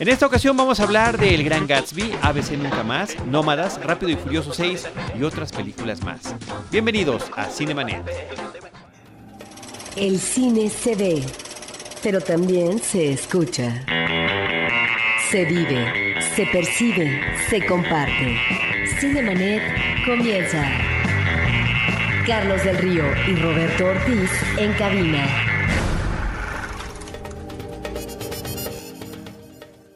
En esta ocasión vamos a hablar de El Gran Gatsby, ABC Nunca Más, Nómadas, Rápido y Furioso 6 y otras películas más. Bienvenidos a Cinemanet. El cine se ve, pero también se escucha. Se vive, se percibe, se comparte. Cinemanet comienza. Carlos del Río y Roberto Ortiz en cabina.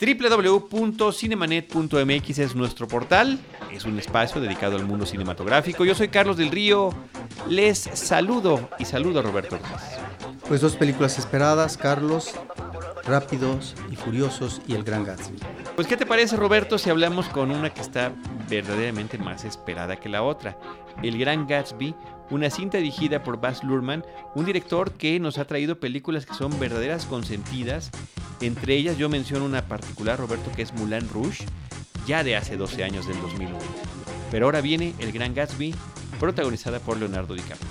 www.cinemanet.mx es nuestro portal, es un espacio dedicado al mundo cinematográfico. Yo soy Carlos del Río, les saludo y saludo a Roberto Ortiz. Pues dos películas esperadas, Carlos, Rápidos y Furiosos y El Gran Gatsby. Pues ¿qué te parece Roberto si hablamos con una que está verdaderamente más esperada que la otra? El Gran Gatsby, una cinta dirigida por Baz Luhrmann, un director que nos ha traído películas que son verdaderas consentidas. Entre ellas yo menciono una particular, Roberto, que es Moulin Rouge, ya de hace 12 años del 2001. Pero ahora viene El Gran Gatsby, protagonizada por Leonardo DiCaprio.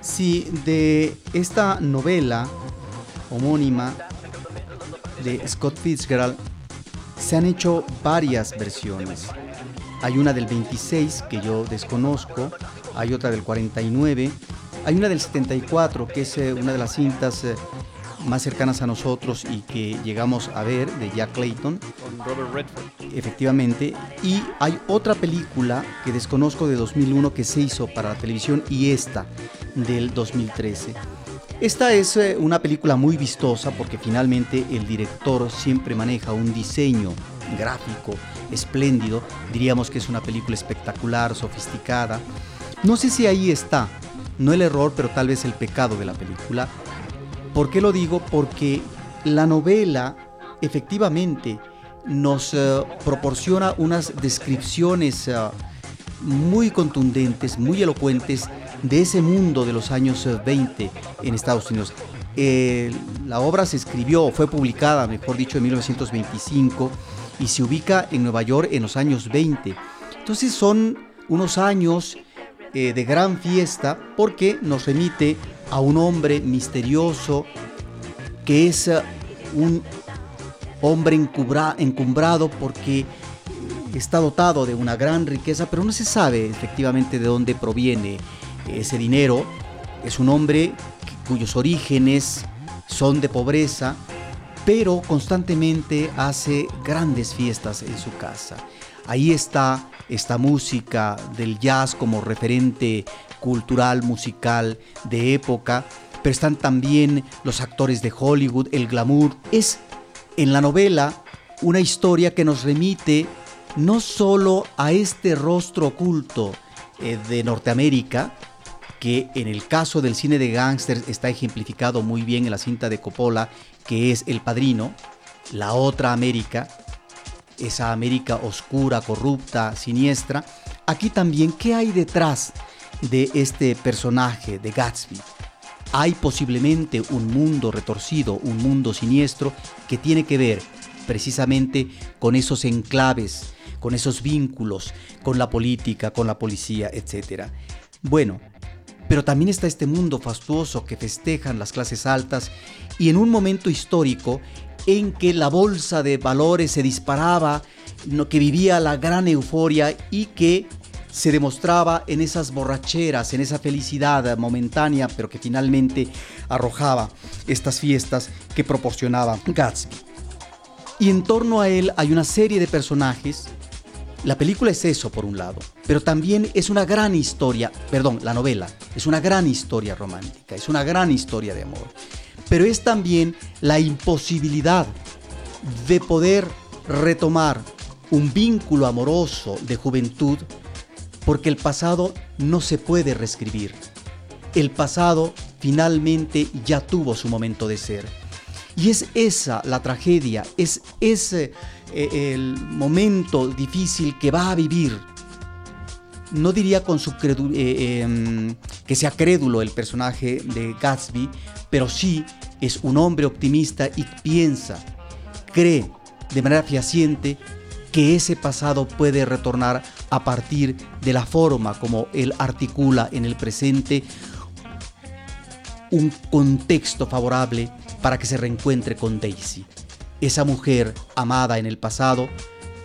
Sí, de esta novela homónima de Scott Fitzgerald se han hecho varias versiones. Hay una del 26 que yo desconozco, hay otra del 49, hay una del 74 que es eh, una de las cintas eh, más cercanas a nosotros y que llegamos a ver de Jack Clayton. Con Robert Redford. Efectivamente. Y hay otra película que desconozco de 2001 que se hizo para la televisión y esta del 2013. Esta es eh, una película muy vistosa porque finalmente el director siempre maneja un diseño gráfico espléndido. Diríamos que es una película espectacular, sofisticada. No sé si ahí está, no el error, pero tal vez el pecado de la película. ¿Por qué lo digo? Porque la novela efectivamente nos eh, proporciona unas descripciones eh, muy contundentes, muy elocuentes de ese mundo de los años 20 en Estados Unidos. Eh, la obra se escribió, fue publicada, mejor dicho, en 1925 y se ubica en Nueva York en los años 20. Entonces son unos años eh, de gran fiesta porque nos remite a un hombre misterioso que es uh, un hombre encumbrado porque está dotado de una gran riqueza, pero no se sabe efectivamente de dónde proviene ese dinero. Es un hombre cuyos orígenes son de pobreza, pero constantemente hace grandes fiestas en su casa. Ahí está esta música del jazz como referente cultural, musical de época, pero están también los actores de Hollywood, el glamour. Es en la novela una historia que nos remite no solo a este rostro oculto eh, de Norteamérica, que en el caso del cine de gángsters está ejemplificado muy bien en la cinta de Coppola, que es El Padrino, la otra América, esa América oscura, corrupta, siniestra. Aquí también, ¿qué hay detrás de este personaje de Gatsby? Hay posiblemente un mundo retorcido, un mundo siniestro que tiene que ver precisamente con esos enclaves, con esos vínculos, con la política, con la policía, etc. Bueno, pero también está este mundo fastuoso que festejan las clases altas y en un momento histórico en que la bolsa de valores se disparaba, que vivía la gran euforia y que se demostraba en esas borracheras, en esa felicidad momentánea, pero que finalmente arrojaba estas fiestas que proporcionaba Gatsby. Y en torno a él hay una serie de personajes la película es eso, por un lado, pero también es una gran historia, perdón, la novela, es una gran historia romántica, es una gran historia de amor, pero es también la imposibilidad de poder retomar un vínculo amoroso de juventud porque el pasado no se puede reescribir. El pasado finalmente ya tuvo su momento de ser. Y es esa la tragedia, es ese eh, el momento difícil que va a vivir. No diría con su eh, em, que sea crédulo el personaje de Gatsby, pero sí es un hombre optimista y piensa, cree de manera fehaciente que ese pasado puede retornar a partir de la forma como él articula en el presente un contexto favorable para que se reencuentre con Daisy. esa mujer amada en el pasado,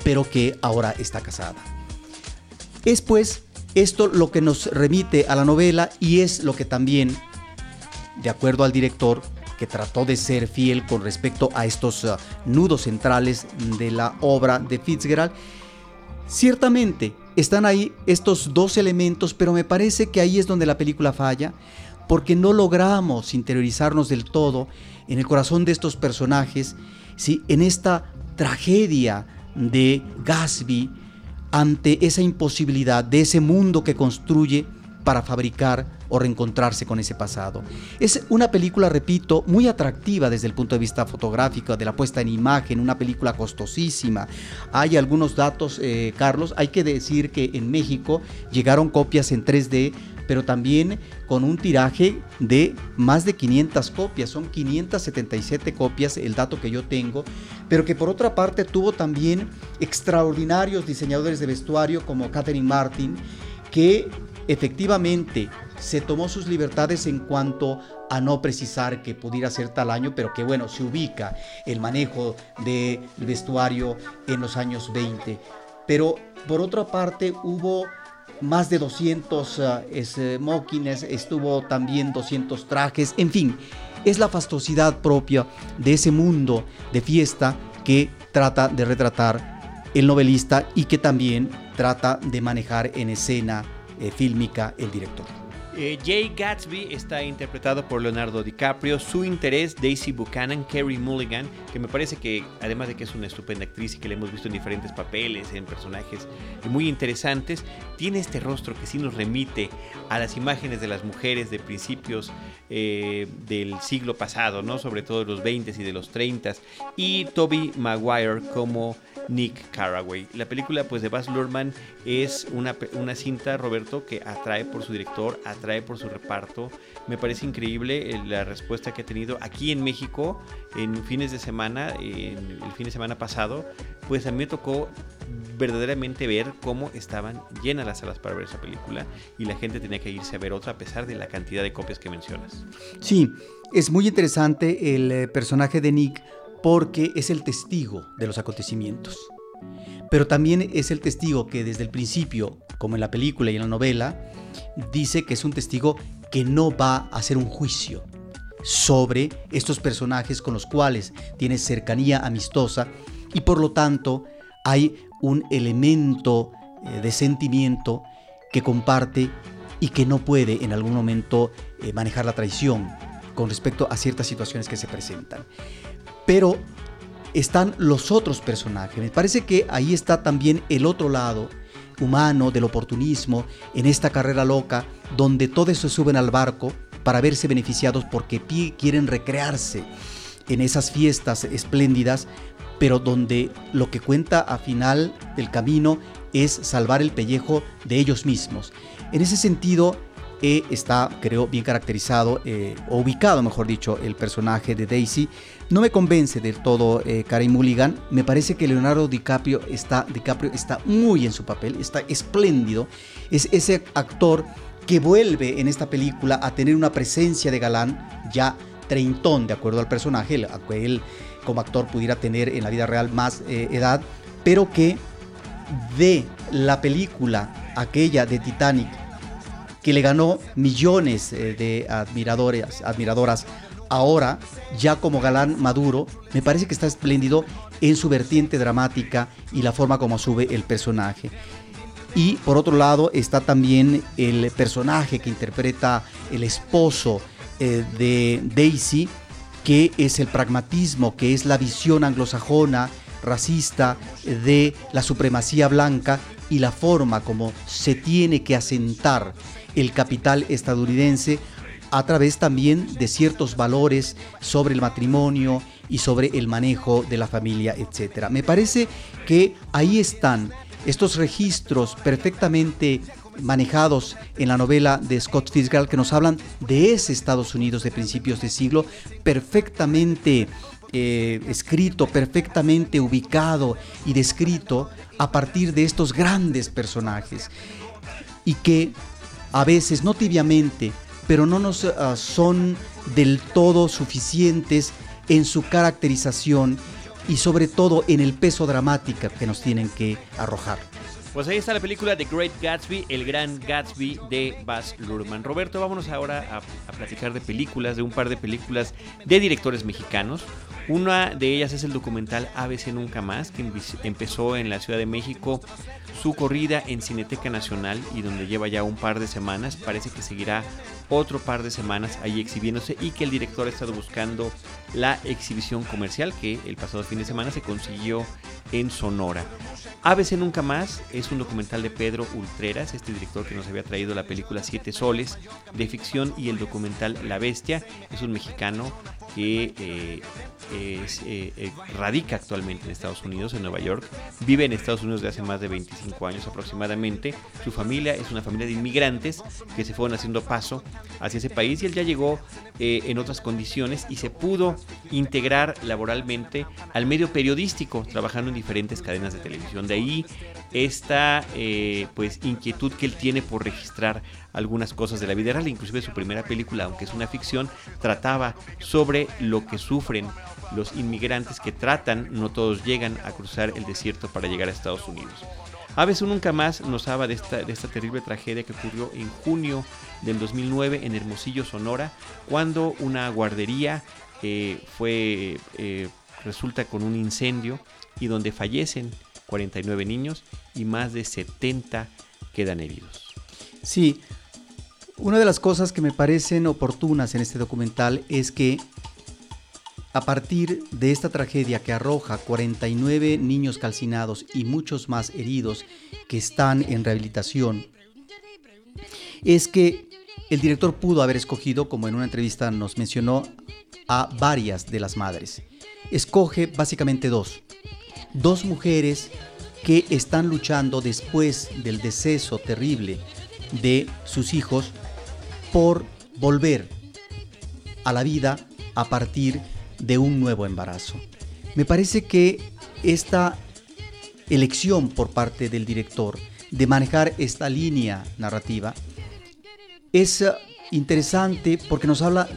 pero que ahora está casada. Es pues esto lo que nos remite a la novela y es lo que también, de acuerdo al director, que trató de ser fiel con respecto a estos uh, nudos centrales de la obra de Fitzgerald, ciertamente están ahí estos dos elementos, pero me parece que ahí es donde la película falla, porque no logramos interiorizarnos del todo en el corazón de estos personajes, ¿sí? en esta tragedia de Gatsby ante esa imposibilidad de ese mundo que construye para fabricar o reencontrarse con ese pasado. Es una película, repito, muy atractiva desde el punto de vista fotográfico, de la puesta en imagen, una película costosísima. Hay algunos datos, eh, Carlos, hay que decir que en México llegaron copias en 3D, pero también con un tiraje de más de 500 copias, son 577 copias el dato que yo tengo, pero que por otra parte tuvo también extraordinarios diseñadores de vestuario como Catherine Martin, que efectivamente se tomó sus libertades en cuanto a no precisar que pudiera ser tal año, pero que bueno, se ubica el manejo del vestuario en los años 20. Pero por otra parte hubo más de 200 uh, smokings, estuvo también 200 trajes, en fin, es la fastuosidad propia de ese mundo de fiesta que trata de retratar el novelista y que también trata de manejar en escena eh, fílmica el director. Eh, Jay Gatsby está interpretado por Leonardo DiCaprio. Su interés, Daisy Buchanan, Kerry Mulligan, que me parece que, además de que es una estupenda actriz y que la hemos visto en diferentes papeles, en personajes muy interesantes, tiene este rostro que sí nos remite a las imágenes de las mujeres de principios eh, del siglo pasado, ¿no? sobre todo de los 20 y de los 30 y Toby Maguire como Nick Carraway. La película pues de Baz Luhrmann es una, una cinta, Roberto, que atrae por su director, atrae por su reparto. Me parece increíble eh, la respuesta que ha tenido aquí en México en fines de semana, en el fin de semana pasado, pues a mí me tocó verdaderamente ver cómo estaban llenas las salas para ver esa película y la gente tenía que irse a ver otra a pesar de la cantidad de copias que mencionas. Sí, es muy interesante el eh, personaje de Nick porque es el testigo de los acontecimientos. Pero también es el testigo que desde el principio, como en la película y en la novela, dice que es un testigo que no va a hacer un juicio sobre estos personajes con los cuales tiene cercanía amistosa y por lo tanto hay un elemento eh, de sentimiento que comparte y que no puede en algún momento eh, manejar la traición con respecto a ciertas situaciones que se presentan pero están los otros personajes. Me parece que ahí está también el otro lado humano del oportunismo en esta carrera loca donde todos se suben al barco para verse beneficiados porque quieren recrearse en esas fiestas espléndidas, pero donde lo que cuenta a final del camino es salvar el pellejo de ellos mismos. En ese sentido, eh, está, creo, bien caracterizado, eh, o ubicado, mejor dicho, el personaje de Daisy. No me convence del todo eh, Karen Mulligan. Me parece que Leonardo DiCaprio está, DiCaprio está muy en su papel, está espléndido. Es ese actor que vuelve en esta película a tener una presencia de galán ya treintón, de acuerdo al personaje, que él como actor pudiera tener en la vida real más edad, pero que de la película aquella de Titanic que le ganó millones eh, de admiradores, admiradoras. Ahora, ya como galán maduro, me parece que está espléndido en su vertiente dramática y la forma como sube el personaje. Y por otro lado está también el personaje que interpreta el esposo eh, de Daisy, que es el pragmatismo, que es la visión anglosajona, racista de la supremacía blanca y la forma como se tiene que asentar el capital estadounidense a través también de ciertos valores sobre el matrimonio y sobre el manejo de la familia, etc. Me parece que ahí están estos registros perfectamente manejados en la novela de Scott Fitzgerald que nos hablan de ese Estados Unidos de principios de siglo, perfectamente eh, escrito, perfectamente ubicado y descrito a partir de estos grandes personajes y que a veces, no tibiamente, pero no nos ah, son del todo suficientes en su caracterización y sobre todo en el peso dramático que nos tienen que arrojar. Pues ahí está la película The Great Gatsby, el gran Gatsby de Baz Luhrmann. Roberto, vámonos ahora a, platicar de películas, de un par de películas de directores mexicanos. Una de ellas es el documental ABC Nunca Más, que empezó en la Ciudad de México su corrida en Cineteca Nacional y donde lleva ya un par de semanas. Parece que seguirá otro par de semanas ahí exhibiéndose y que el director ha estado buscando la exhibición comercial que el pasado fin de semana se consiguió en Sonora. ABC Nunca Más es un documental de Pedro Ultreras, este director que nos había traído la película Siete Soles de ficción y el documental La Bestia. Es un mexicano que eh, eh, eh, radica actualmente en Estados Unidos, en Nueva York. Vive en Estados Unidos desde hace más de 25 años aproximadamente. Su familia es una familia de inmigrantes que se fueron haciendo paso hacia ese país y él ya llegó en otras condiciones y se pudo integrar laboralmente al medio periodístico, trabajando en diferentes cadenas de televisión. De ahí esta pues inquietud que él tiene por registrar algunas cosas de la vida real, inclusive su primera película, aunque es una ficción, trataba sobre lo que sufren los inmigrantes que tratan, no todos llegan a cruzar el desierto para llegar a Estados Unidos. Aves Nunca Más nos habla de esta, terrible tragedia que ocurrió en junio del 2009 en Hermosillo, Sonora, cuando una guardería eh, fue, eh, resulta con un incendio y donde fallecen 49 niños y más de 70 quedan heridos. Sí, una de las cosas que me parecen oportunas en este documental es que a partir de esta tragedia que arroja 49 niños calcinados y muchos más heridos que están en rehabilitación, es que el director pudo haber escogido, como en una entrevista nos mencionó, a varias de las madres. Escoge básicamente dos. Dos mujeres que están luchando después del deceso terrible de sus hijos por volver a la vida a partir de un nuevo embarazo. Me parece que esta elección por parte del director de manejar esta línea narrativa es eh, interesante porque nos habla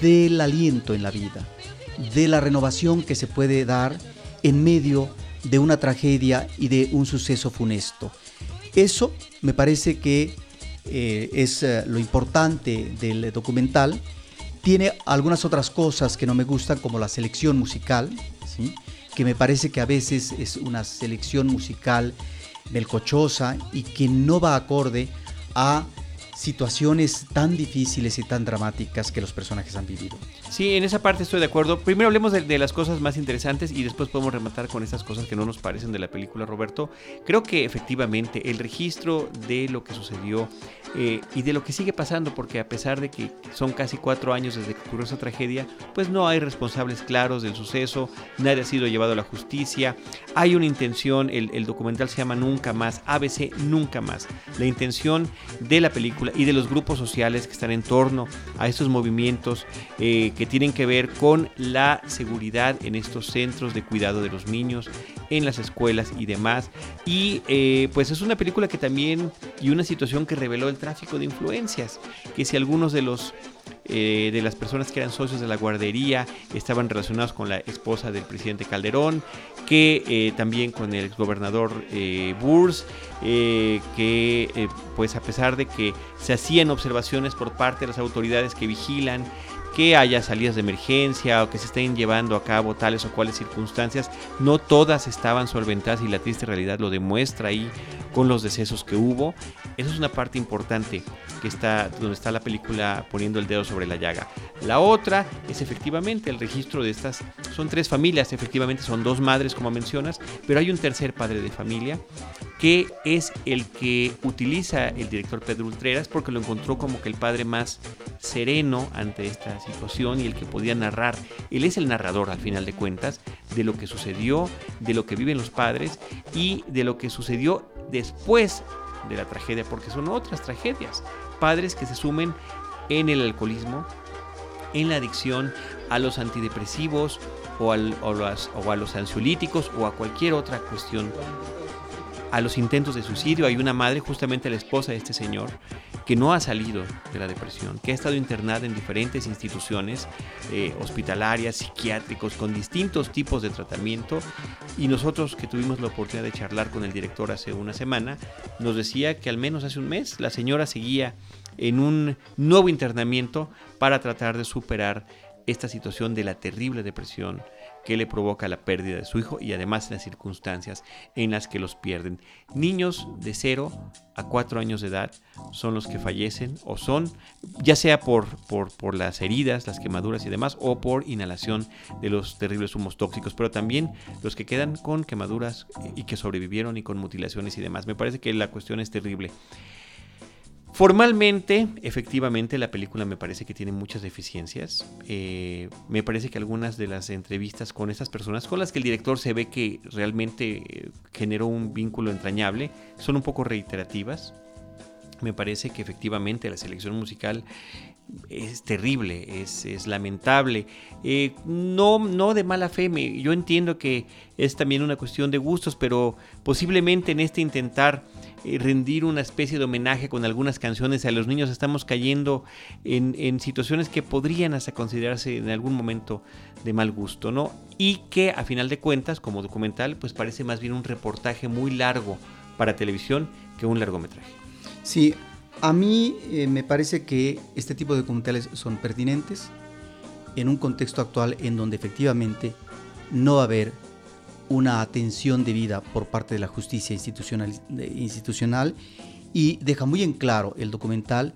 del aliento en la vida, de la renovación que se puede dar en medio de una tragedia y de un suceso funesto. Eso me parece que eh, es eh, lo importante del documental. Tiene algunas otras cosas que no me gustan, como la selección musical, que me parece que a veces es una selección musical melcochosa y que no va acorde a situaciones tan difíciles y tan dramáticas que los personajes han vivido. Sí, en esa parte estoy de acuerdo. Primero hablemos de, las cosas más interesantes y después podemos rematar con esas cosas que no nos parecen de la película, Roberto. Creo que efectivamente el registro de lo que sucedió eh, y de lo que sigue pasando, porque a pesar de que son casi cuatro años desde que ocurrió esa tragedia, pues no hay responsables claros del suceso, nadie ha sido llevado a la justicia, hay una intención, el, el documental se llama Nunca Más, ABC Nunca Más, la intención de la película y de los grupos sociales que están en torno a estos movimientos eh, que tienen que ver con la seguridad en estos centros de cuidado de los niños, en las escuelas y demás. Y eh, pues es una película que también y una situación que reveló el tráfico de influencias, que si algunos de los eh, de las personas que eran socios de la guardería estaban relacionados con la esposa del presidente Calderón, que eh, también con el exgobernador eh, Burs, que pues a pesar de que se hacían observaciones por parte de las autoridades que vigilan que haya salidas de emergencia o que se estén llevando a cabo tales o cuales circunstancias, no todas estaban solventadas y la triste realidad lo demuestra ahí con los decesos que hubo. Eso es una parte importante que está donde está la película poniendo el dedo sobre la llaga. La otra es efectivamente el registro de estas son tres familias, efectivamente son dos madres como mencionas, pero hay un tercer padre de familia que es el que utiliza el director Pedro Ultreras porque lo encontró como que el padre más sereno ante esta situación y el que podía narrar. Él es el narrador al final de cuentas de lo que sucedió, de lo que viven los padres y de lo que sucedió después de la tragedia, porque son otras tragedias. Padres que se sumen en el alcoholismo, en la adicción a los antidepresivos o, o a los ansiolíticos o a cualquier otra cuestión a los intentos de suicidio. Hay una madre, justamente la esposa de este señor, que no ha salido de la depresión, que ha estado internada en diferentes instituciones eh, hospitalarias, psiquiátricos, con distintos tipos de tratamiento. Y nosotros que tuvimos la oportunidad de charlar con el director hace una semana, nos decía que al menos hace un mes la señora seguía en un nuevo internamiento para tratar de superar esta situación de la terrible depresión que le provoca la pérdida de su hijo y además las circunstancias en las que los pierden. Niños de 0 a 4 años de edad son los que fallecen o son, ya sea por, por, por las heridas, las quemaduras y demás, o por inhalación de los terribles humos tóxicos, pero también los que quedan con quemaduras y que sobrevivieron y con mutilaciones y demás. Me parece que la cuestión es terrible. Formalmente, efectivamente, la película me parece que tiene muchas deficiencias. Eh, me parece que algunas de las entrevistas con estas personas, con las que el director se ve que realmente eh, generó un vínculo entrañable, son un poco reiterativas. Me parece que efectivamente la selección musical es terrible, es, lamentable. Eh, no, no de mala fe, yo entiendo que es también una cuestión de gustos, pero posiblemente en este intentar rendir una especie de homenaje con algunas canciones a los niños, estamos cayendo en, situaciones que podrían hasta considerarse en algún momento de mal gusto, ¿no? Y que a final de cuentas, como documental, pues parece más bien un reportaje muy largo para televisión que un largometraje. Sí, a mí eh, me parece que este tipo de documentales son pertinentes en un contexto actual en donde efectivamente no va a haber una atención debida por parte de la justicia institucional, y deja muy en claro el documental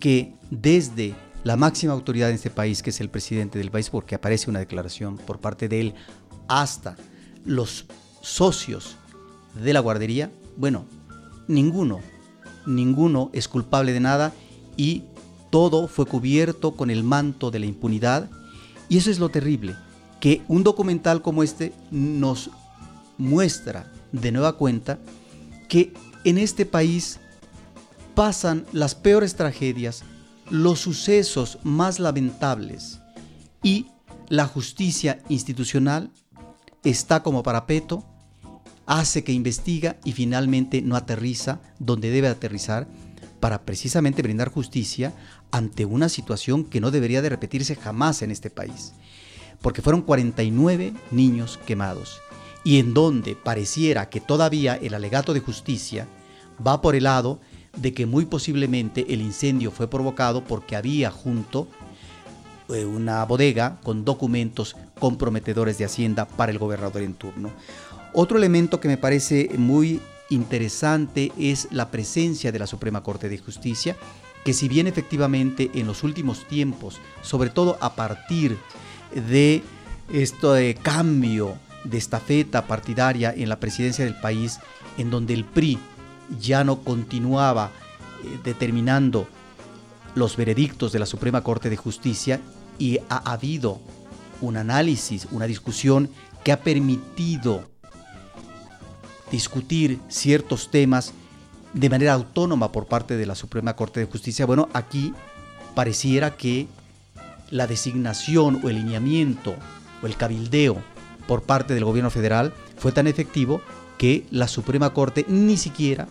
que desde la máxima autoridad en este país, que es el presidente del país, porque aparece una declaración por parte de él, hasta los socios de la guardería, bueno, ninguno, ninguno es culpable de nada y todo fue cubierto con el manto de la impunidad. Y eso es lo terrible que un documental como este nos muestra de nueva cuenta que en este país pasan las peores tragedias, los sucesos más lamentables y la justicia institucional está como parapeto, hace que investiga y finalmente no aterriza donde debe aterrizar para precisamente brindar justicia ante una situación que no debería de repetirse jamás en este país porque fueron 49 niños quemados, y en donde pareciera que todavía el alegato de justicia va por el lado de que muy posiblemente el incendio fue provocado porque había junto eh, una bodega con documentos comprometedores de Hacienda para el gobernador en turno. Otro elemento que me parece muy interesante es la presencia de la Suprema Corte de Justicia, que si bien efectivamente en los últimos tiempos, sobre todo a partir de esto de cambio de estafeta partidaria en la presidencia del país, en donde el PRI ya no continuaba eh, determinando los veredictos de la Suprema Corte de Justicia y ha habido un análisis, una discusión que ha permitido discutir ciertos temas de manera autónoma por parte de la Suprema Corte de Justicia. Bueno, aquí pareciera que la designación o el lineamiento o el cabildeo por parte del gobierno federal fue tan efectivo que la Suprema Corte ni siquiera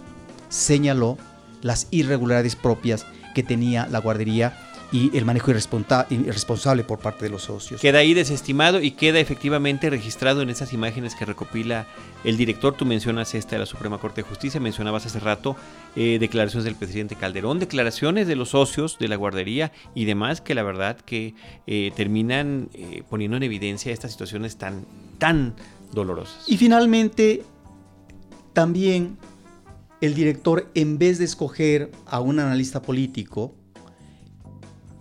señaló las irregularidades propias que tenía la guardería y el manejo irresponsable por parte de los socios. Queda ahí desestimado y queda efectivamente registrado en esas imágenes que recopila el director. Tú mencionas esta de la Suprema Corte de Justicia, mencionabas hace rato eh, declaraciones del presidente Calderón, declaraciones de los socios de la guardería y demás que la verdad que eh, terminan eh, poniendo en evidencia estas situaciones tan, tan dolorosas. Y finalmente, también el director, en vez de escoger a un analista político,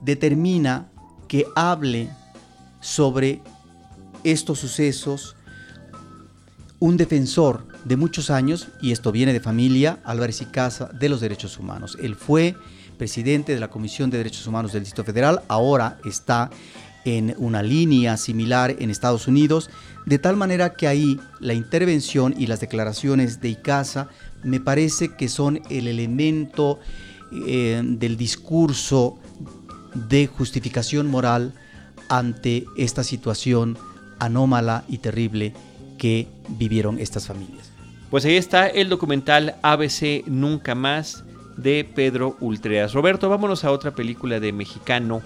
determina que hable sobre estos sucesos un defensor de muchos años, y esto viene de familia, Álvarez y Casa, de los derechos humanos. Él fue presidente de la Comisión de Derechos Humanos del Distrito Federal, ahora está en una línea similar en Estados Unidos, de tal manera que ahí la intervención y las declaraciones de Icaza me parece que son el elemento eh, del discurso de justificación moral ante esta situación anómala y terrible que vivieron estas familias. Pues ahí está el documental ABC Nunca Más de Pedro Ultreas. Roberto, vámonos a otra película de mexicano,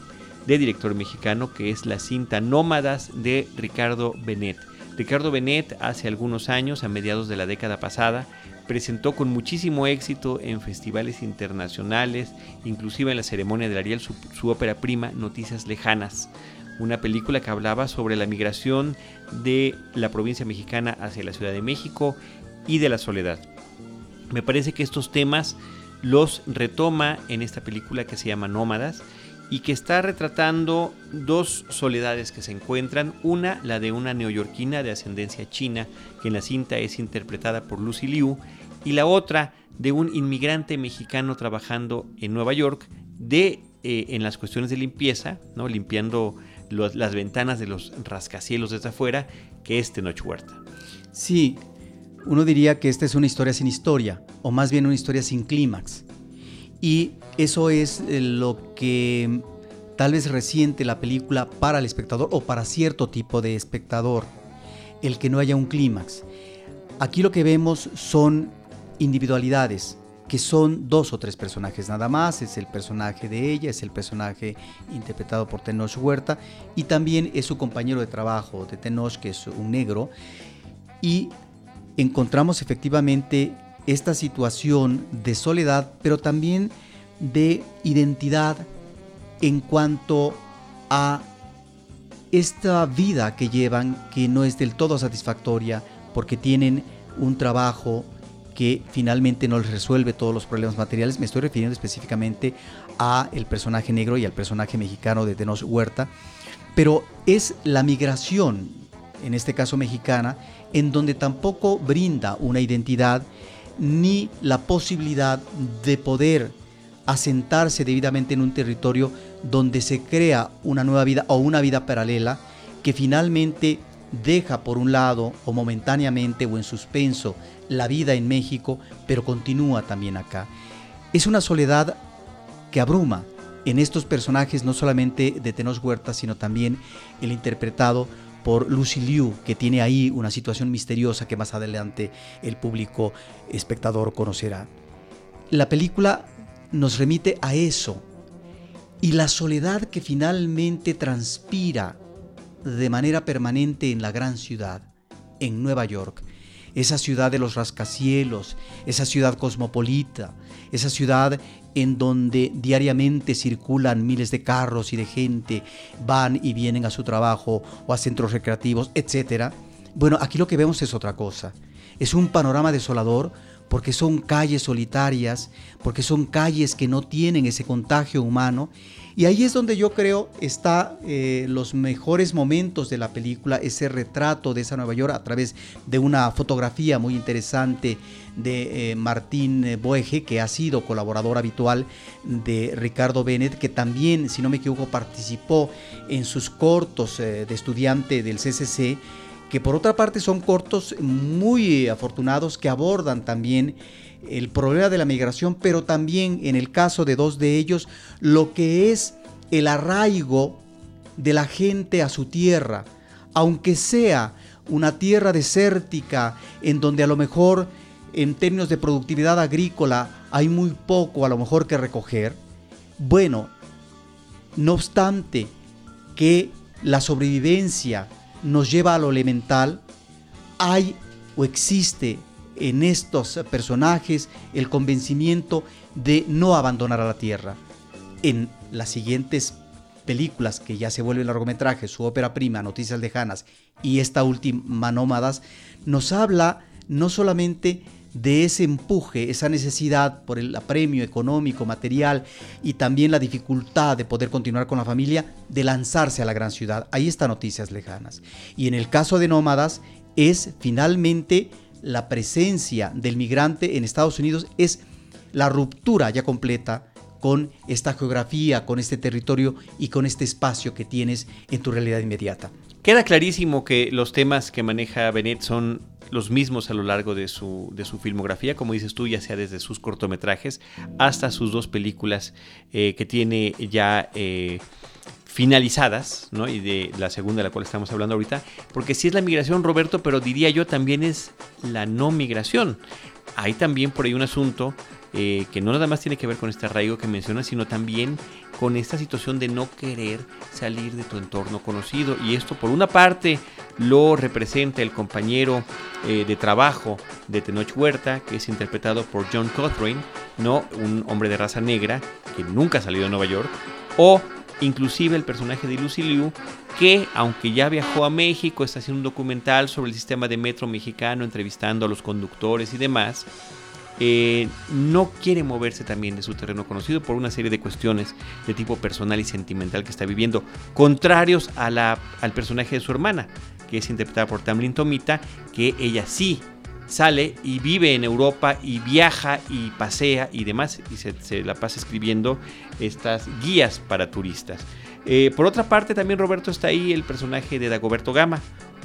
de director mexicano, que es la cinta Nómadas de Ricardo Benet. Ricardo Benet hace algunos años, a mediados de la década pasada, presentó con muchísimo éxito en festivales internacionales, inclusive en la ceremonia del Ariel, su, su ópera prima Noticias Lejanas, una película que hablaba sobre la migración de la provincia mexicana hacia la Ciudad de México y de la soledad. Me parece que estos temas los retoma en esta película que se llama Nómadas y que está retratando dos soledades que se encuentran. Una, la de una neoyorquina de ascendencia china, que en la cinta es interpretada por Lucy Liu, y la otra, de un inmigrante mexicano trabajando en Nueva York, de, eh, en las cuestiones de limpieza, ¿no? limpiando las ventanas de los rascacielos desde afuera, que es Tenoch Huerta. Sí, uno diría que esta es una historia sin historia, o más bien una historia sin clímax. Y eso es eh, lo que tal vez resiente la película para el espectador o para cierto tipo de espectador, el que no haya un clímax. Aquí lo que vemos son individualidades, que son dos o tres personajes nada más, es el personaje de ella, es el personaje interpretado por Tenoch Huerta y también es su compañero de trabajo de Tenoch, que es un negro, y encontramos efectivamente esta situación de soledad, pero también de identidad en cuanto a esta vida que llevan, que no es del todo satisfactoria, porque tienen un trabajo que finalmente no les resuelve todos los problemas materiales. Me estoy refiriendo específicamente a el personaje negro y al personaje mexicano de Tenoch Huerta, pero es la migración, en este caso mexicana, en donde tampoco brinda una identidad ni la posibilidad de poder asentarse debidamente en un territorio donde se crea una nueva vida o una vida paralela que finalmente deja por un lado o momentáneamente o en suspenso la vida en México, pero continúa también acá. Es una soledad que abruma en estos personajes no solamente de Tenoch Huerta, sino también el interpretado por Lucy Liu, que tiene ahí una situación misteriosa que más adelante el público espectador conocerá. La película nos remite a eso y la soledad que finalmente transpira de manera permanente en la gran ciudad, en Nueva York, esa ciudad de los rascacielos, esa ciudad cosmopolita, esa ciudad en donde diariamente circulan miles de carros y de gente, van y vienen a su trabajo o a centros recreativos, etc. Bueno, aquí lo que vemos es otra cosa. Es un panorama desolador porque son calles solitarias, porque son calles que no tienen ese contagio humano. Y ahí es donde yo creo está eh, los mejores momentos de la película, ese retrato de esa Nueva York a través de una fotografía muy interesante de eh, Martín Boeje, que ha sido colaborador habitual de Ricardo Bennett, que también, si no me equivoco, participó en sus cortos eh, de estudiante del CCC que por otra parte son cortos muy afortunados que abordan también el problema de la migración, pero también en el caso de dos de ellos, lo que es el arraigo de la gente a su tierra, aunque sea una tierra desértica en donde a lo mejor en términos de productividad agrícola hay muy poco a lo mejor que recoger, bueno, no obstante que la sobrevivencia nos lleva a lo elemental, hay o existe en estos personajes el convencimiento de no abandonar a la tierra. En las siguientes películas que ya se vuelven largometraje, su ópera prima, Noticias Lejanas y esta última Nómadas, nos habla no solamente ese empuje, esa necesidad por el apremio económico, material y también la dificultad de poder continuar con la familia, de lanzarse a la gran ciudad. Ahí está Noticias Lejanas. Y en el caso de Nómadas es finalmente la presencia del migrante en Estados Unidos es la ruptura ya completa con esta geografía, con este territorio y con este espacio que tienes en tu realidad inmediata. Queda clarísimo que los temas que maneja Benet son los mismos a lo largo de su, de su filmografía, como dices tú, ya sea desde sus cortometrajes hasta sus dos películas eh, que tiene ya eh, finalizadas, ¿no? Y de la segunda de la cual estamos hablando ahorita, porque sí es la migración, Roberto, pero diría yo también es la no migración. Hay también por ahí un asunto eh, que no nada más tiene que ver con este arraigo que mencionas, sino también con esta situación de no querer salir de tu entorno conocido. Y esto por una parte lo representa el compañero eh, de trabajo de Tenoch Huerta, que es interpretado por John Cothrane, ¿no? un hombre de raza negra que nunca ha salido de Nueva York, o inclusive el personaje de Lucy Liu, que aunque ya viajó a México, está haciendo un documental sobre el sistema de metro mexicano, entrevistando a los conductores y demás, eh, no quiere moverse también de su terreno conocido por una serie de cuestiones de tipo personal y sentimental que está viviendo, contrarios a la, al personaje de su hermana, que es interpretada por Tamlin Tomita, que ella sí sale y vive en Europa y viaja y pasea y demás, y se, la pasa escribiendo estas guías para turistas. Eh, por otra parte, también Roberto está ahí el personaje de Dagoberto Gama,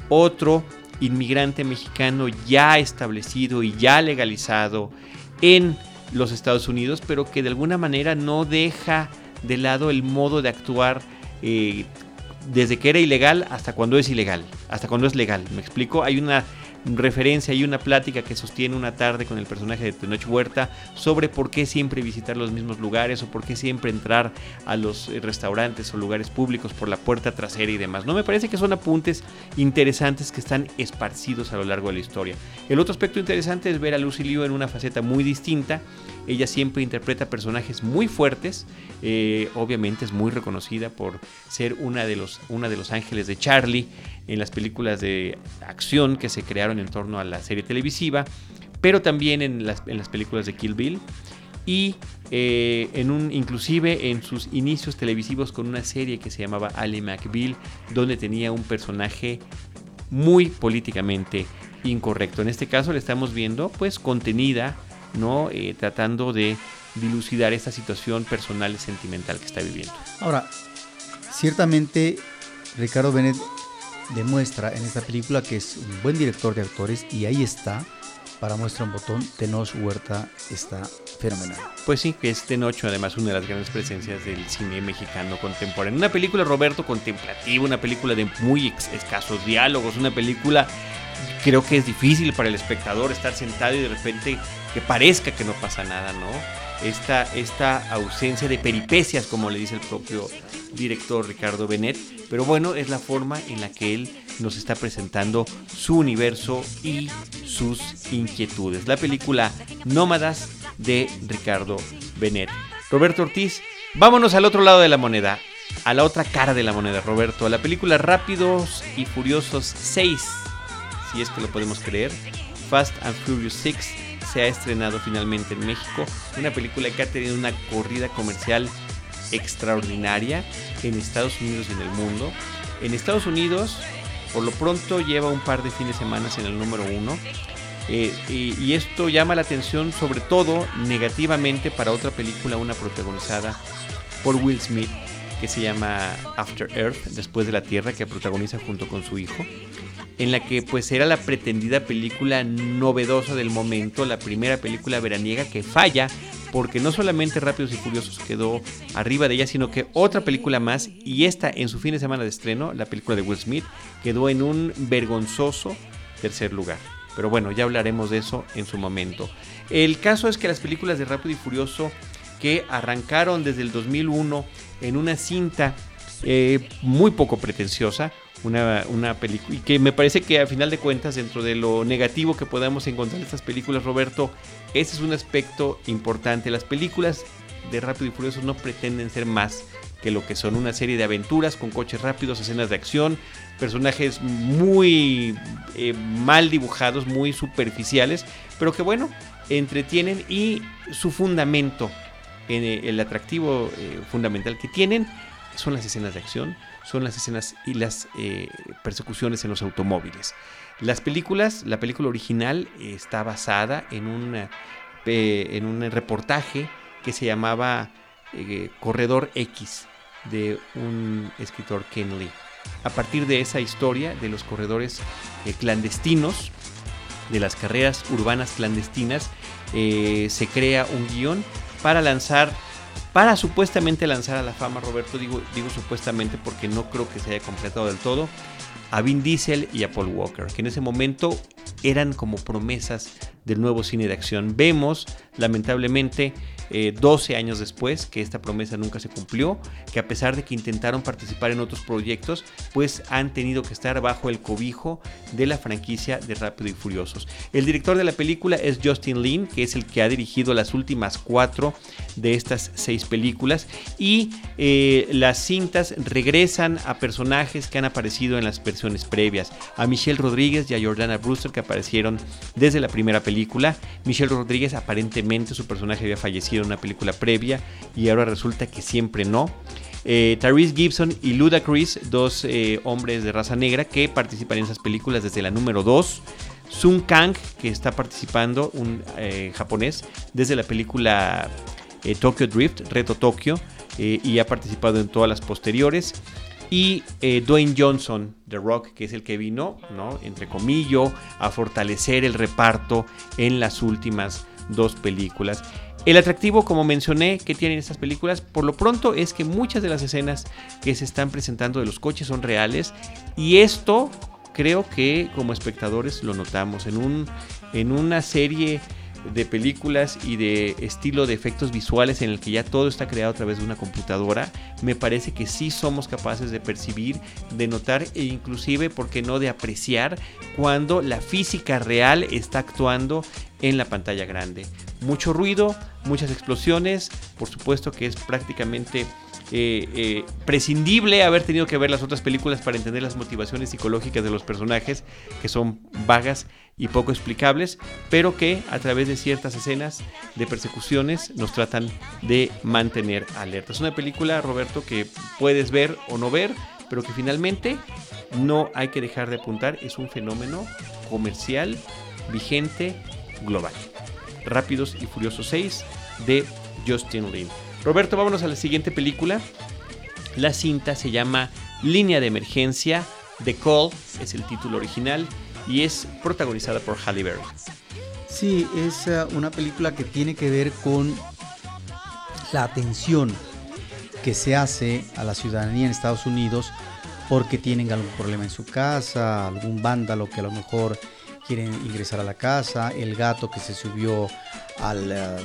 otro inmigrante mexicano ya establecido y ya legalizado en los Estados Unidos, pero que de alguna manera no deja de lado el modo de actuar eh, desde que era ilegal hasta cuando es ilegal, hasta cuando es legal. ¿Me explico? Hay una referencia y una plática que sostiene una tarde con el personaje de Tenoch Huerta sobre por qué siempre visitar los mismos lugares o por qué siempre entrar a los eh, restaurantes o lugares públicos por la puerta trasera y demás. No me parece que son apuntes interesantes que están esparcidos a lo largo de la historia. El otro aspecto interesante es ver a Lucy Liu en una faceta muy distinta. Ella siempre interpreta personajes muy fuertes. Eh, obviamente es muy reconocida por ser una de los, una de los ángeles de Charlie en las películas de acción que se crearon en torno a la serie televisiva, pero también en las, en las películas de Kill Bill y eh, en un, inclusive en sus inicios televisivos con una serie que se llamaba Ali McBeal, donde tenía un personaje muy políticamente incorrecto. En este caso le estamos viendo pues contenida, ¿no? Eh, tratando de dilucidar esta situación personal y sentimental que está viviendo. Ahora, ciertamente Ricardo Benet demuestra en esta película que es un buen director de actores y ahí está, para muestra un botón, Tenoch Huerta está fenomenal. Pues sí, que es Tenoch además una de las grandes presencias del cine mexicano contemporáneo. Una película, Roberto, contemplativa, una película de muy escasos diálogos, una película creo que es difícil para el espectador estar sentado y de repente que parezca que no pasa nada, ¿no? Esta, esta ausencia de peripecias, como le dice el propio director Ricardo Benet, pero bueno, es la forma en la que él nos está presentando su universo y sus inquietudes. La película Nómadas de Ricardo Benet. Roberto Ortiz, vámonos al otro lado de la moneda, a la otra cara de la moneda, Roberto, a la película Rápidos y Furiosos 6, si es que lo podemos creer, Fast and Furious 6 se ha estrenado finalmente en México, una película que ha tenido una corrida comercial extraordinaria en Estados Unidos y en el mundo. En Estados Unidos, por lo pronto, lleva un par de fines de semana en el número uno. Eh, y, esto llama la atención sobre todo negativamente para otra película, una protagonizada por Will Smith, que se llama After Earth, después de la Tierra, que protagoniza junto con su hijo, en la que pues era la pretendida película novedosa del momento, la primera película veraniega que falla porque no solamente Rápidos y Furiosos quedó arriba de ella, sino que otra película más, y esta en su fin de semana de estreno, la película de Will Smith, quedó en un vergonzoso tercer lugar. Pero bueno, ya hablaremos de eso en su momento. El caso es que las películas de Rápido y Furioso que arrancaron desde el 2001 en una cinta eh, muy poco pretenciosa, una, una película y que me parece que a final de cuentas dentro de lo negativo que podamos encontrar en estas películas Roberto ese es un aspecto importante. Las películas de Rápido y Furioso no pretenden ser más que lo que son una serie de aventuras con coches rápidos, escenas de acción, personajes muy eh, mal dibujados, muy superficiales, pero que bueno, entretienen y su fundamento, eh, el atractivo eh, fundamental que tienen son las escenas de acción, son las escenas y las eh, persecuciones en los automóviles. Las películas, la película original está basada en, una, en un reportaje que se llamaba eh, Corredor X de un escritor Ken Lee. A partir de esa historia de los corredores eh, clandestinos, de las carreras urbanas clandestinas, se crea un guion para lanzar para supuestamente lanzar a la fama, Roberto, digo, digo supuestamente porque no creo que se haya completado del todo, a Vin Diesel y a Paul Walker, que en ese momento eran como promesas del nuevo cine de acción. Vemos, lamentablemente, 12 eh, años después, que esta promesa nunca se cumplió, que a pesar de que intentaron participar en otros proyectos, pues han tenido que estar bajo el cobijo de la franquicia de Rápido y Furiosos. El director de la película es Justin Lin, que es el que ha dirigido las últimas cuatro de estas seis películas, y eh, las cintas regresan a personajes que han aparecido en las versiones previas, a Michelle Rodríguez y a Jordana Brewster que aparecieron desde la primera película. Michelle Rodríguez aparentemente su personaje había fallecido una película previa y ahora resulta que siempre no. Eh, Gibson y Ludacris, dos eh, hombres de raza negra que participan en esas películas desde la número 2. Sun Kang, que está participando, un eh, japonés, desde la película eh, Tokyo Drift, Reto Tokyo, y ha participado en todas las posteriores. Y Dwayne Johnson, The Rock, que es el que vino, ¿no? entre comillas, a fortalecer el reparto en las últimas dos películas. El atractivo, como mencioné, que tienen estas películas, por lo pronto es que muchas de las escenas que se están presentando de los coches son reales y esto creo que como espectadores lo notamos en, un, en una serie de películas y de estilo de efectos visuales en el que ya todo está creado a través de una computadora, me parece que sí somos capaces de percibir, de notar e inclusive, ¿por qué no?, de apreciar cuando la física real está actuando en la pantalla grande. Mucho ruido, muchas explosiones, por supuesto que es prácticamente eh, eh, prescindible haber tenido que ver las otras películas para entender las motivaciones psicológicas de los personajes, que son vagas y poco explicables, pero que a través de ciertas escenas de persecuciones nos tratan de mantener alerta. Es una película, Roberto, que puedes ver o no ver, pero que finalmente no hay que dejar de apuntar, es un fenómeno comercial, vigente, global. Rápidos y Furiosos 6 de Justin Lin. Roberto, vámonos a la siguiente película. La cinta se llama Línea de Emergencia. The Call es el título original y es protagonizada por Halle Berry. Sí, es eh, una película que tiene que ver con la atención que se hace a la ciudadanía en Estados Unidos porque tienen algún problema en su casa, algún vándalo que a lo mejor quieren ingresar a la casa, el gato que se subió al, eh,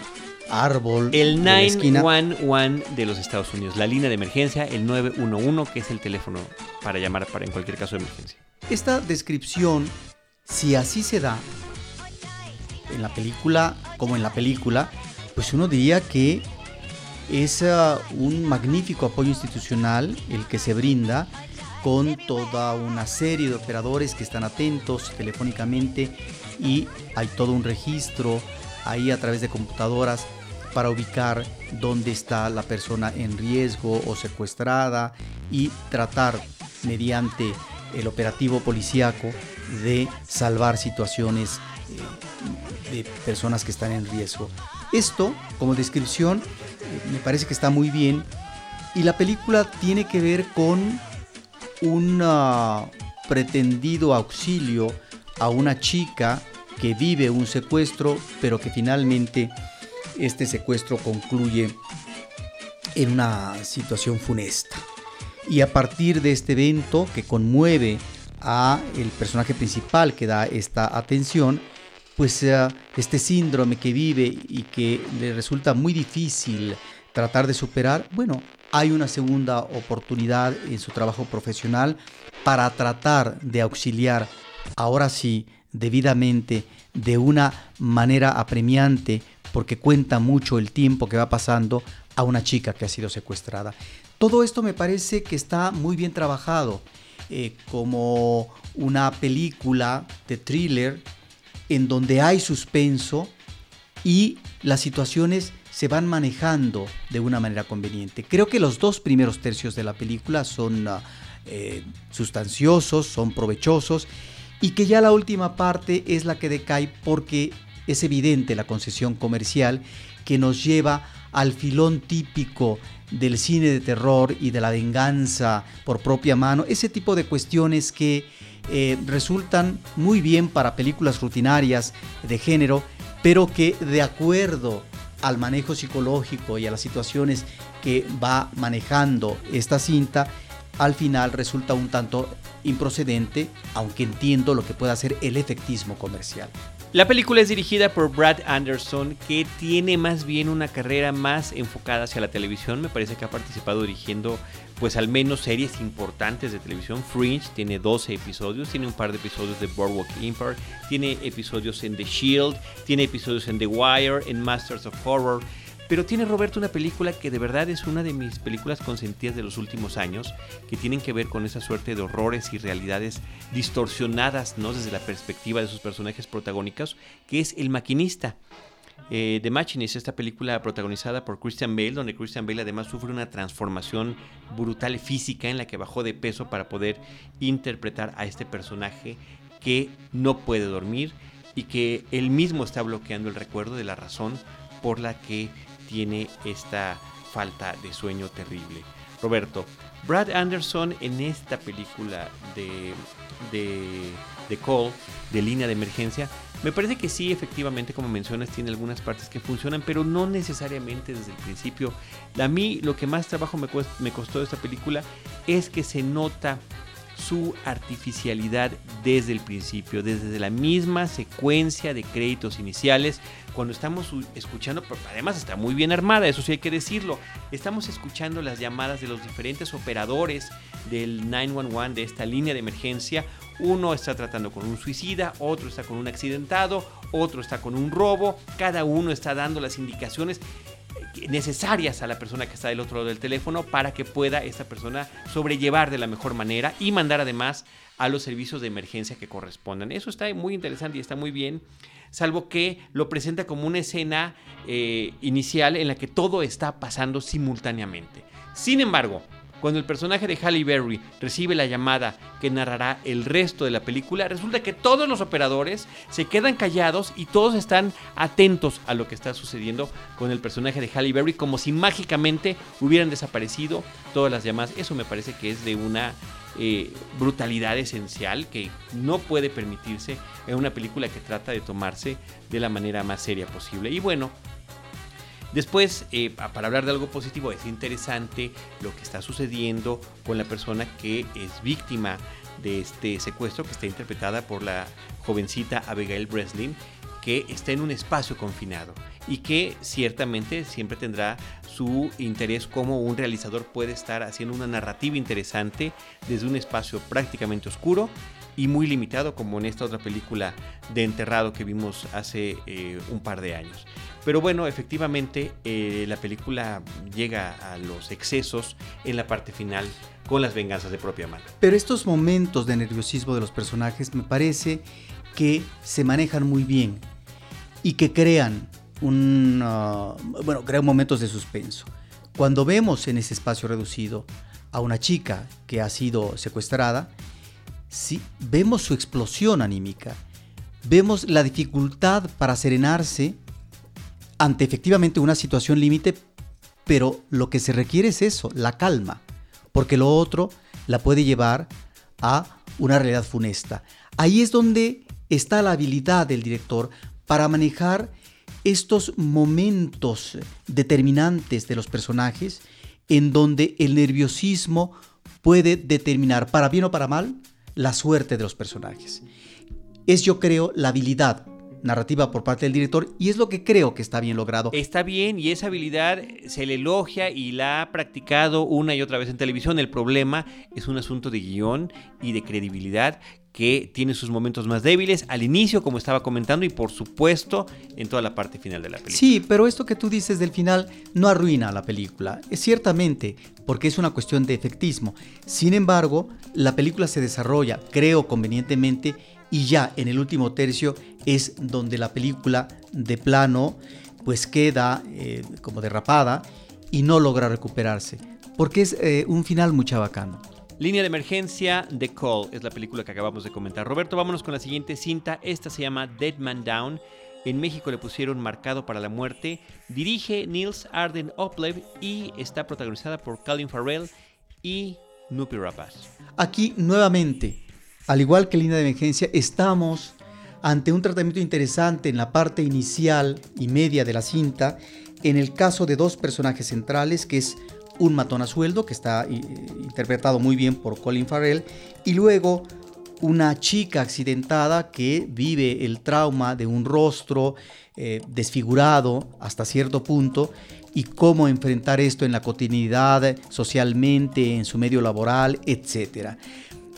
árbol. El 911 de los Estados Unidos, la línea de emergencia, el 911, que es el teléfono para llamar para en cualquier caso de emergencia. Esta descripción, si así se da en la película como en la película, pues uno diría que es uh, un magnífico apoyo institucional el que se brinda con toda una serie de operadores que están atentos telefónicamente y hay todo un registro ahí a través de computadoras para ubicar dónde está la persona en riesgo o secuestrada y tratar mediante el operativo policíaco de salvar situaciones eh, de personas que están en riesgo. Esto, como descripción, eh, me parece que está muy bien y la película tiene que ver con un ah, pretendido auxilio a una chica que vive un secuestro, pero que finalmente este secuestro concluye en una situación funesta. Y a partir de este evento que conmueve a el personaje principal que da esta atención, pues eh, este síndrome que vive y que le resulta muy difícil tratar de superar, bueno, hay una segunda oportunidad en su trabajo profesional para tratar de auxiliar, ahora sí, debidamente, de una manera apremiante, porque cuenta mucho el tiempo que va pasando a una chica que ha sido secuestrada. Todo esto me parece que está muy bien trabajado eh, como una película de thriller en donde hay suspenso y las situaciones se van manejando de una manera conveniente. Creo que los dos primeros tercios de la película son ah, eh, sustanciosos, son provechosos y que ya la última parte es la que decae porque es evidente la concesión comercial que nos lleva al filón típico del cine de terror y de la venganza por propia mano, ese tipo de cuestiones que eh, resultan muy bien para películas rutinarias de género, pero que de acuerdo al manejo psicológico y a las situaciones que va manejando esta cinta, al final resulta un tanto improcedente, aunque entiendo lo que pueda ser el efectismo comercial. La película es dirigida por Brad Anderson, que tiene más bien una carrera más enfocada hacia la televisión. Me parece que ha participado dirigiendo pues al menos series importantes de televisión. Fringe tiene 12 episodios, tiene un par de episodios de Boardwalk Empire, tiene episodios en The Shield, tiene episodios en The Wire, en Masters of Horror. Pero tiene Roberto una película que de verdad es una de mis películas consentidas de los últimos años, que tienen que ver con esa suerte de horrores y realidades distorsionadas, ¿no? Desde la perspectiva de sus personajes protagónicos, que es El Maquinista. Eh, The Machinist, esta película protagonizada por Christian Bale, donde Christian Bale además sufre una transformación brutal física en la que bajó de peso para poder interpretar a este personaje que no puede dormir y que él mismo está bloqueando el recuerdo de la razón por la que tiene esta falta de sueño terrible. Roberto, Brad Anderson en esta película de, de, de Call, de línea de emergencia, me parece que sí, efectivamente, como mencionas, tiene algunas partes que funcionan, pero no necesariamente desde el principio. A mí lo que más trabajo me, me costó de esta película es que se nota su artificialidad desde el principio, desde la misma secuencia de créditos iniciales, cuando estamos escuchando, además está muy bien armada, eso sí hay que decirlo, estamos escuchando las llamadas de los diferentes operadores del 911 de esta línea de emergencia, uno está tratando con un suicida, otro está con un accidentado, otro está con un robo, cada uno está dando las indicaciones necesarias a la persona que está del otro lado del teléfono para que pueda esta persona sobrellevar de la mejor manera y mandar además a los servicios de emergencia que correspondan. Eso está muy interesante y está muy bien, salvo que lo presenta como una escena eh, inicial en la que todo está pasando simultáneamente. Sin embargo, cuando el personaje de Halle Berry recibe la llamada que narrará el resto de la película, resulta que todos los operadores se quedan callados y todos están atentos a lo que está sucediendo con el personaje de Halle Berry, como si mágicamente hubieran desaparecido todas las llamadas. Eso me parece que es de una eh, brutalidad esencial que no puede permitirse en una película que trata de tomarse de la manera más seria posible. Y bueno, Después, eh, para hablar de algo positivo, es interesante lo que está sucediendo con la persona que es víctima de este secuestro, que está interpretada por la jovencita Abigail Breslin, que está en un espacio confinado y que ciertamente siempre tendrá su interés como un realizador. Puede estar haciendo una narrativa interesante desde un espacio prácticamente oscuro y muy limitado como en esta otra película de Enterrado que vimos hace eh, un par de años. Pero bueno, efectivamente eh, la película llega a los excesos en la parte final con las venganzas de propia mano. Pero estos momentos de nerviosismo de los personajes me parece que se manejan muy bien y que crean un, uh, bueno, crean momentos de suspenso. Cuando vemos en ese espacio reducido a una chica que ha sido secuestrada, sí, vemos su explosión anímica, vemos la dificultad para serenarse ante efectivamente una situación límite, pero lo que se requiere es eso, la calma, porque lo otro la puede llevar a una realidad funesta. Ahí es donde está la habilidad del director para manejar estos momentos determinantes de los personajes en donde el nerviosismo puede determinar, para bien o para mal, la suerte de los personajes. Es, yo creo, la habilidad narrativa por parte del director y es lo que creo que está bien logrado. Está bien y esa habilidad se le elogia y la ha practicado una y otra vez en televisión. El problema es un asunto de guion y de credibilidad que tiene sus momentos más débiles al inicio, como estaba comentando, y por supuesto en toda la parte final de la película. Sí, pero esto que tú dices del final no arruina la película, es ciertamente, porque es una cuestión de efectismo. Sin embargo, la película se desarrolla, creo convenientemente, y ya en el último tercio es donde la película de plano pues queda eh, como derrapada y no logra recuperarse, porque es eh, un final muy chabacano. Línea de emergencia, The Call, es la película que acabamos de comentar. Roberto, vámonos con la siguiente cinta. Esta se llama Dead Man Down. En México le pusieron Marcado para la Muerte. Dirige Nils Arden Oplev y está protagonizada por Colin Farrell y Nupi Rapaz. Aquí nuevamente al igual que línea de emergencia, estamos ante un tratamiento interesante en la parte inicial y media de la cinta, en el caso de dos personajes centrales, que es un matón a sueldo, que está eh, interpretado muy bien por Colin Farrell, y luego una chica accidentada que vive el trauma de un rostro eh, desfigurado hasta cierto punto y cómo enfrentar esto en la cotidianidad, socialmente, en su medio laboral, etc.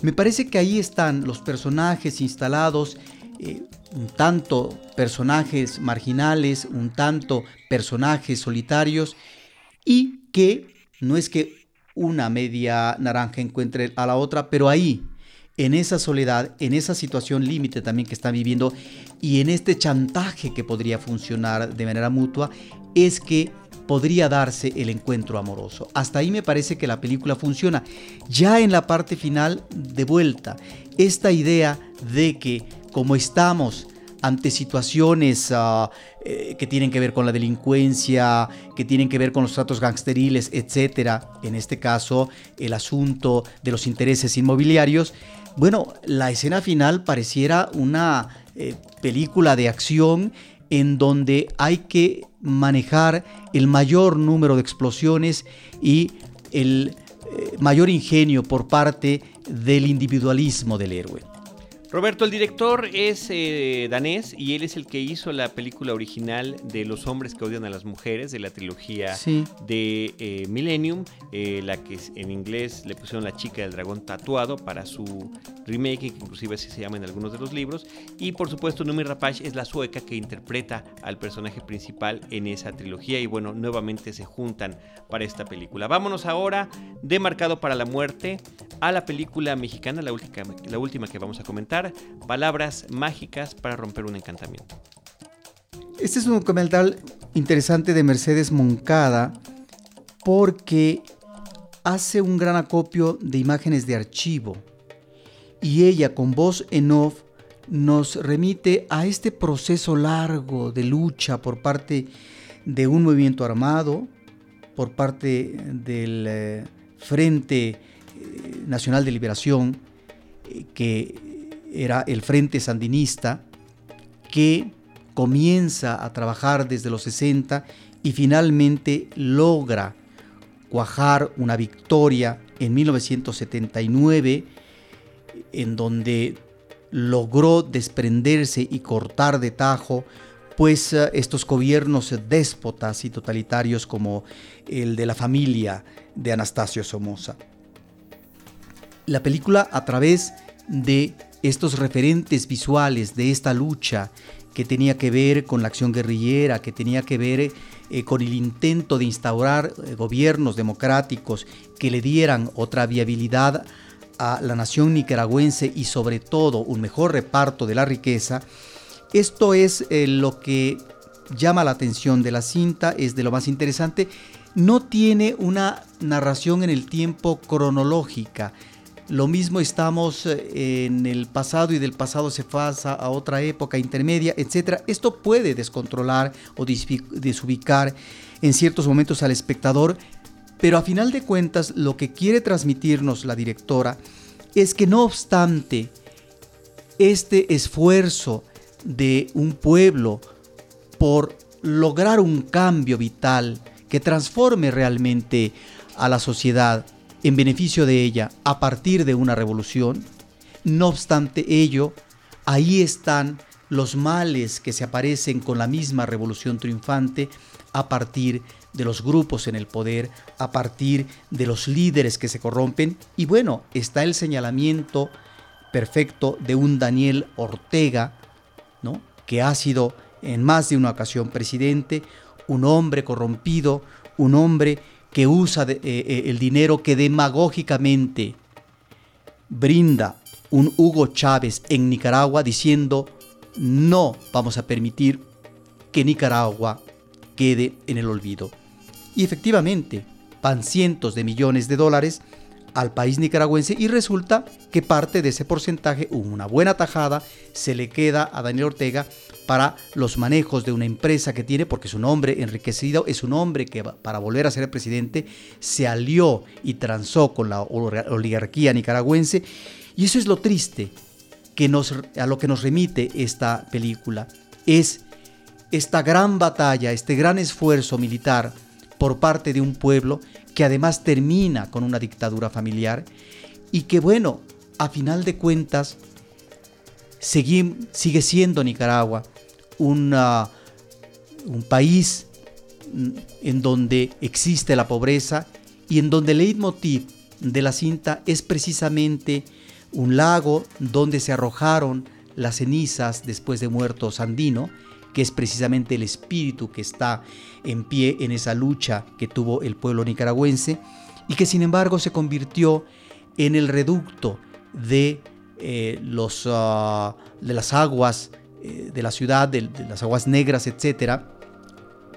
Me parece que ahí están los personajes instalados, eh, un tanto personajes marginales, un tanto personajes solitarios, y que no es que una media naranja encuentre a la otra, pero ahí, en esa soledad, en esa situación límite también que están viviendo y en este chantaje que podría funcionar de manera mutua, es que podría darse el encuentro amoroso. Hasta ahí me parece que la película funciona. Ya en la parte final, de vuelta, esta idea de que como estamos ante situaciones ah, eh, que tienen que ver con la delincuencia, que tienen que ver con los tratos gangsteriles, etcétera, en este caso el asunto de los intereses inmobiliarios, bueno, la escena final pareciera una eh, película de acción en donde hay que manejar el mayor número de explosiones y el eh, mayor ingenio por parte del individualismo del héroe. Roberto, el director es eh, danés y él es el que hizo la película original de Los hombres que odian a las mujeres, de la trilogía de eh, Millennium, eh, la que en inglés le pusieron La chica del dragón tatuado para su remake, que inclusive así se llama en algunos de los libros. Y por supuesto, Numi Rapace es la sueca que interpreta al personaje principal en esa trilogía y bueno, nuevamente se juntan para esta película. Vámonos ahora de Marcado para la Muerte a la película mexicana, la última, la última que vamos a comentar palabras mágicas para romper un encantamiento. Este es un documental interesante de Mercedes Moncada porque hace un gran acopio de imágenes de archivo y ella con voz en off nos remite a este proceso largo de lucha por parte de un movimiento armado, por parte del eh, Frente eh, Nacional de Liberación, eh, que era el Frente Sandinista, que comienza a trabajar desde los 60 y finalmente logra cuajar una victoria en 1979, en donde logró desprenderse y cortar de tajo pues eh, estos gobiernos déspotas y totalitarios como el de la familia de Anastasio Somoza. La película a través de estos referentes visuales de esta lucha que tenía que ver con la acción guerrillera, que tenía que ver eh, con el intento de instaurar eh, gobiernos democráticos que le dieran otra viabilidad a la nación nicaragüense y sobre todo un mejor reparto de la riqueza, esto es eh, lo que llama la atención de la cinta, es de lo más interesante. No tiene una narración en el tiempo cronológica, lo mismo estamos eh, en el pasado y del pasado se pasa a otra época intermedia, etc. Esto puede descontrolar o desubicar en ciertos momentos al espectador, pero a final de cuentas lo que quiere transmitirnos la directora es que no obstante este esfuerzo de un pueblo por lograr un cambio vital que transforme realmente a la sociedad, en beneficio de ella a partir de una revolución. No obstante ello, ahí están los males que se aparecen con la misma revolución triunfante a partir de los grupos en el poder, a partir de los líderes que se corrompen. Y bueno, está el señalamiento perfecto de un Daniel Ortega, ¿no? que ha sido en más de una ocasión presidente, un hombre corrompido, un hombre que usa eh, eh, el dinero que demagógicamente brinda un Hugo Chávez en Nicaragua diciendo no vamos a permitir que Nicaragua quede en el olvido. Y efectivamente, van cientos de millones de dólares al país nicaragüense y resulta que parte de ese porcentaje, una buena tajada, se le queda a Daniel Ortega para los manejos de una empresa que tiene, porque es un hombre enriquecido, es un hombre que para volver a ser el presidente se alió y transó con la oligarquía nicaragüense. Y eso es lo triste que nos, a lo que nos remite esta película. Es esta gran batalla, este gran esfuerzo militar por parte de un pueblo que además termina con una dictadura familiar y que bueno, a final de cuentas, sigue siendo Nicaragua un país en donde existe la pobreza y en donde el leitmotiv de la cinta es precisamente un lago donde se arrojaron las cenizas después de muerto Sandino, que es precisamente el espíritu que está en pie en esa lucha que tuvo el pueblo nicaragüense y que sin embargo se convirtió en el reducto de, eh, los, ah, de las aguas eh, de la ciudad, de, las aguas negras, etc.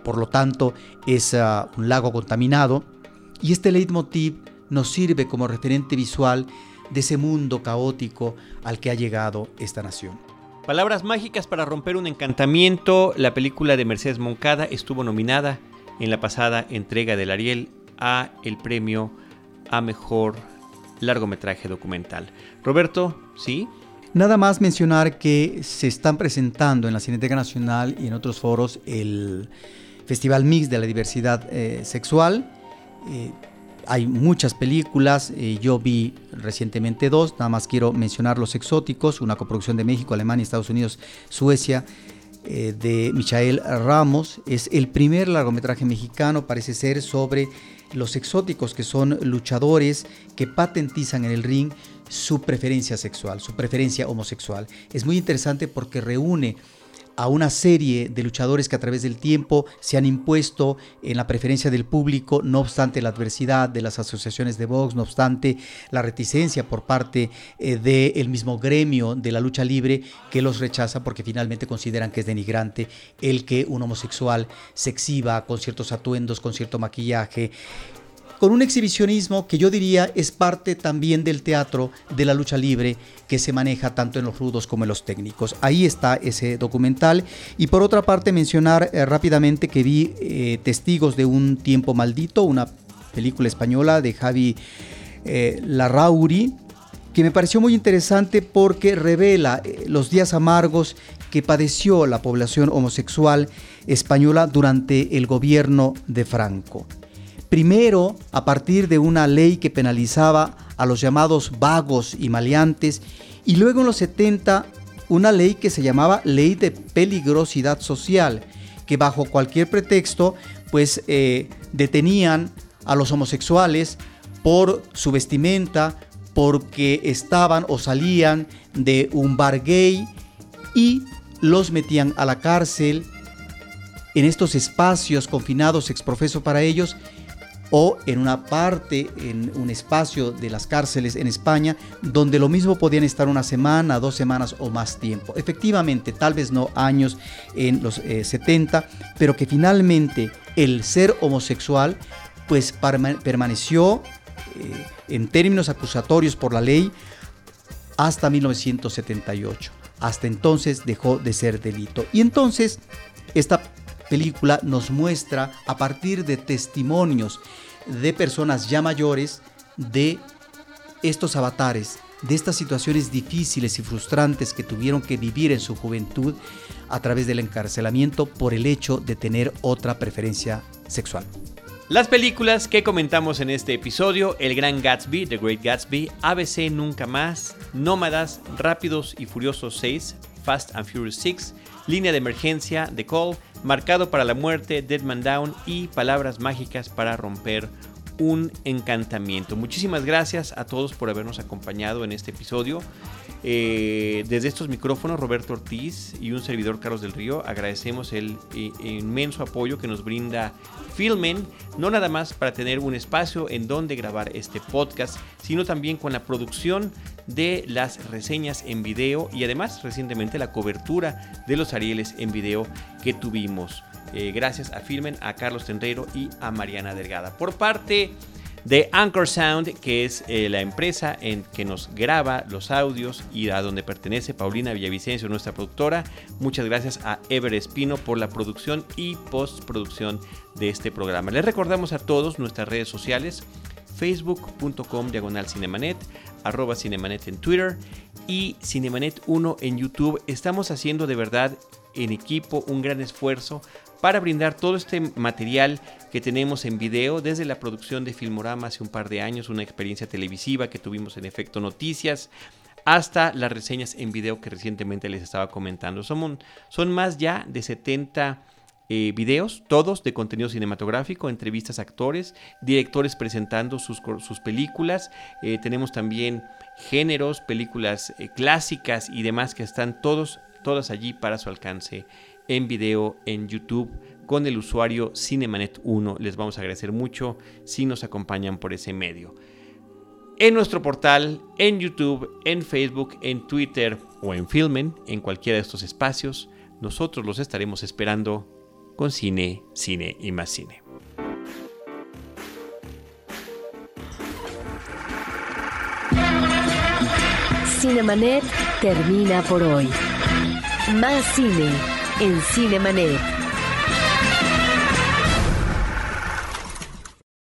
Por lo tanto, es ah, un lago contaminado y este leitmotiv nos sirve como referente visual de ese mundo caótico al que ha llegado esta nación. Palabras mágicas para romper un encantamiento. La película de Mercedes Moncada estuvo nominada en la pasada entrega del Ariel a el premio a mejor largometraje documental. Roberto, ¿sí? Nada más mencionar que se están presentando en la Cineteca Nacional y en otros foros el Festival Mix de la Diversidad eh, Sexual. Eh, hay muchas películas, eh, yo vi recientemente dos, nada más quiero mencionar Los Exóticos, una coproducción de México, Alemania, Estados Unidos, Suecia, eh, de Michael Ramos. Es el primer largometraje mexicano, parece ser, sobre los exóticos, que son luchadores que patentizan en el ring su preferencia sexual, su preferencia homosexual. Es muy interesante porque reúne a una serie de luchadores que a través del tiempo se han impuesto en la preferencia del público, no obstante la adversidad de las asociaciones de box, no obstante la reticencia por parte eh, del mismo gremio de la lucha libre que los rechaza porque finalmente consideran que es denigrante el que un homosexual se exhiba con ciertos atuendos, con cierto maquillaje, con un exhibicionismo que yo diría es parte también del teatro de la lucha libre que se maneja tanto en los rudos como en los técnicos. Ahí está ese documental. Y por otra parte mencionar eh, rápidamente que vi eh, Testigos de un tiempo maldito, una película española de Javi eh, Larrauri, que me pareció muy interesante porque revela los días amargos que padeció la población homosexual española durante el gobierno de Franco. Primero, a partir de una ley que penalizaba a los llamados vagos y maleantes, y luego en los 70 una ley que se llamaba Ley de Peligrosidad Social, que bajo cualquier pretexto pues eh, detenían a los homosexuales por su vestimenta, porque estaban o salían de un bar gay y los metían a la cárcel. En estos espacios confinados exprofeso para ellos o en una parte, en un espacio de las cárceles en España, donde lo mismo podían estar una semana, dos semanas o más tiempo. Efectivamente, tal vez no años en los 70, eh, pero que finalmente el ser homosexual pues permaneció eh, en términos acusatorios por la ley hasta 1978. Hasta entonces dejó de ser delito. Y entonces esta película nos muestra a partir de testimonios de personas ya mayores de estos avatares, de estas situaciones difíciles y frustrantes que tuvieron que vivir en su juventud a través del encarcelamiento por el hecho de tener otra preferencia sexual. Las películas que comentamos en este episodio, El Gran Gatsby, The Great Gatsby, ABC Nunca Más, Nómadas, Rápidos y Furiosos 6, Fast and Furious 6, Línea de Emergencia, The Call, Marcado para la Muerte, Dead Man Down y Palabras Mágicas para romper un encantamiento. Muchísimas gracias a todos por habernos acompañado en este episodio. Eh, desde estos micrófonos, Roberto Ortiz y un servidor Carlos del Río, agradecemos el eh, inmenso apoyo que nos brinda Filmen, no nada más para tener un espacio en donde grabar este podcast, sino también con la producción de las reseñas en video y además recientemente la cobertura de los Arieles en video que tuvimos. Eh, gracias a Filmen, a Carlos Tenreiro y a Mariana Delgada. Por parte de Anchor Sound, que es eh, la empresa en que nos graba los audios y a donde pertenece Paulina Villavicencio, nuestra productora. Muchas gracias a Ever Espino por la producción y postproducción de este programa. Les recordamos a todos nuestras redes sociales facebook.com diagonal cinemanet, arroba cinemanet en Twitter y Cinemanet 1 en YouTube. Estamos haciendo de verdad en equipo un gran esfuerzo para brindar todo este material que tenemos en video desde la producción de Filmorama hace un par de años, una experiencia televisiva que tuvimos en Efecto Noticias, hasta las reseñas en video que recientemente les estaba comentando. Son, son más ya de 70 eh, videos, todos de contenido cinematográfico, entrevistas a actores, directores presentando sus, sus películas. Eh, tenemos también géneros, películas eh, clásicas y demás que están todos, todas allí para su alcance en video en YouTube con el usuario Cinemanet1. Les vamos a agradecer mucho si nos acompañan por ese medio. En nuestro portal, en YouTube, en Facebook, en Twitter o en Filmen, en cualquiera de estos espacios, nosotros los estaremos esperando con cine, cine y más cine. Cinemanet termina por hoy. Más cine en Cinemanet.